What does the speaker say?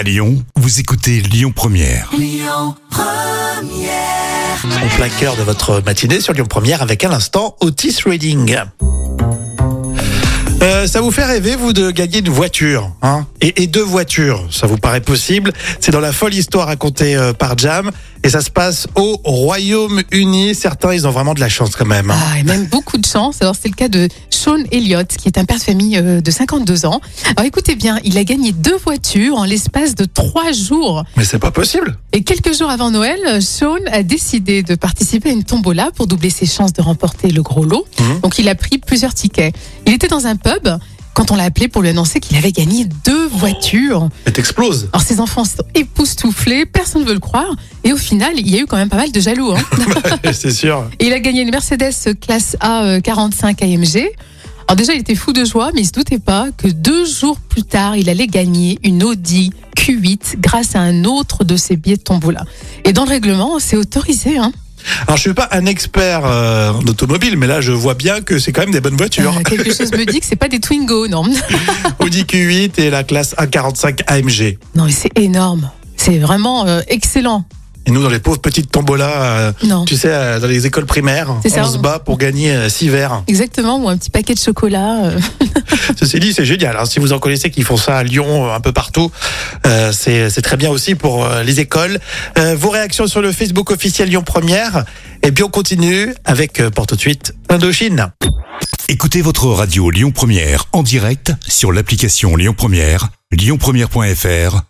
À Lyon, vous écoutez Lyon Première. En plein cœur de votre matinée sur Lyon Première avec à l'instant Otis Reading. Euh, ça vous fait rêver, vous, de gagner une voiture hein? Et, et deux voitures, ça vous paraît possible? C'est dans la folle histoire racontée euh, par Jam et ça se passe au Royaume-Uni. Certains, ils ont vraiment de la chance quand même. hein. Ah, et même beaucoup de chance. Alors, c'est le cas de Sean Elliott, qui est un père de famille euh, de 52 ans. Alors, écoutez bien, il a gagné deux voitures en l'espace de trois jours. Mais c'est pas possible Et quelques jours avant Noël, Sean a décidé de participer à une tombola pour doubler ses chances de remporter le gros lot. Mhm. Donc, il a pris plusieurs tickets. Il était dans un pub quand on l'a appelé pour lui annoncer qu'il avait gagné deux voitures. Elle t'explose Alors, ses enfants sont époustouflés, personne ne veut le croire. Et au final, il y a eu quand même pas mal de jaloux. Hein. C'est sûr. Et il a gagné une Mercedes classe A euh, 45 AMG. Alors déjà, il était fou de joie, mais il se doutait pas que deux jours plus tard, il allait gagner une Audi Q8 grâce à un autre de ses billets de tombola. Et dans le règlement, c'est autorisé. Hein. Alors, je suis pas un expert euh, en automobile, mais là, je vois bien que c'est quand même des bonnes voitures. Euh, quelque chose me dit que c'est pas des Twingo, non Audi Q8 et la classe A45 AMG. Non, mais c'est énorme. C'est vraiment euh, excellent. Et nous, dans les pauvres petites tombolas, euh, Non. tu sais, euh, dans les écoles primaires, ça. on se bat pour gagner euh, six verres. Exactement, ou un petit paquet de chocolat. euh. Ceci dit, c'est génial. hein. Si vous en connaissez qui font ça à Lyon, euh, un peu partout, euh, c'est c'est très bien aussi pour euh, les écoles. Euh, vos réactions sur le Facebook officiel Lyon Première. Et puis on continue avec, euh, pour tout de suite, Indochine. Écoutez votre radio Lyon Première en direct sur l'application Lyon Première, lyonpremière.fr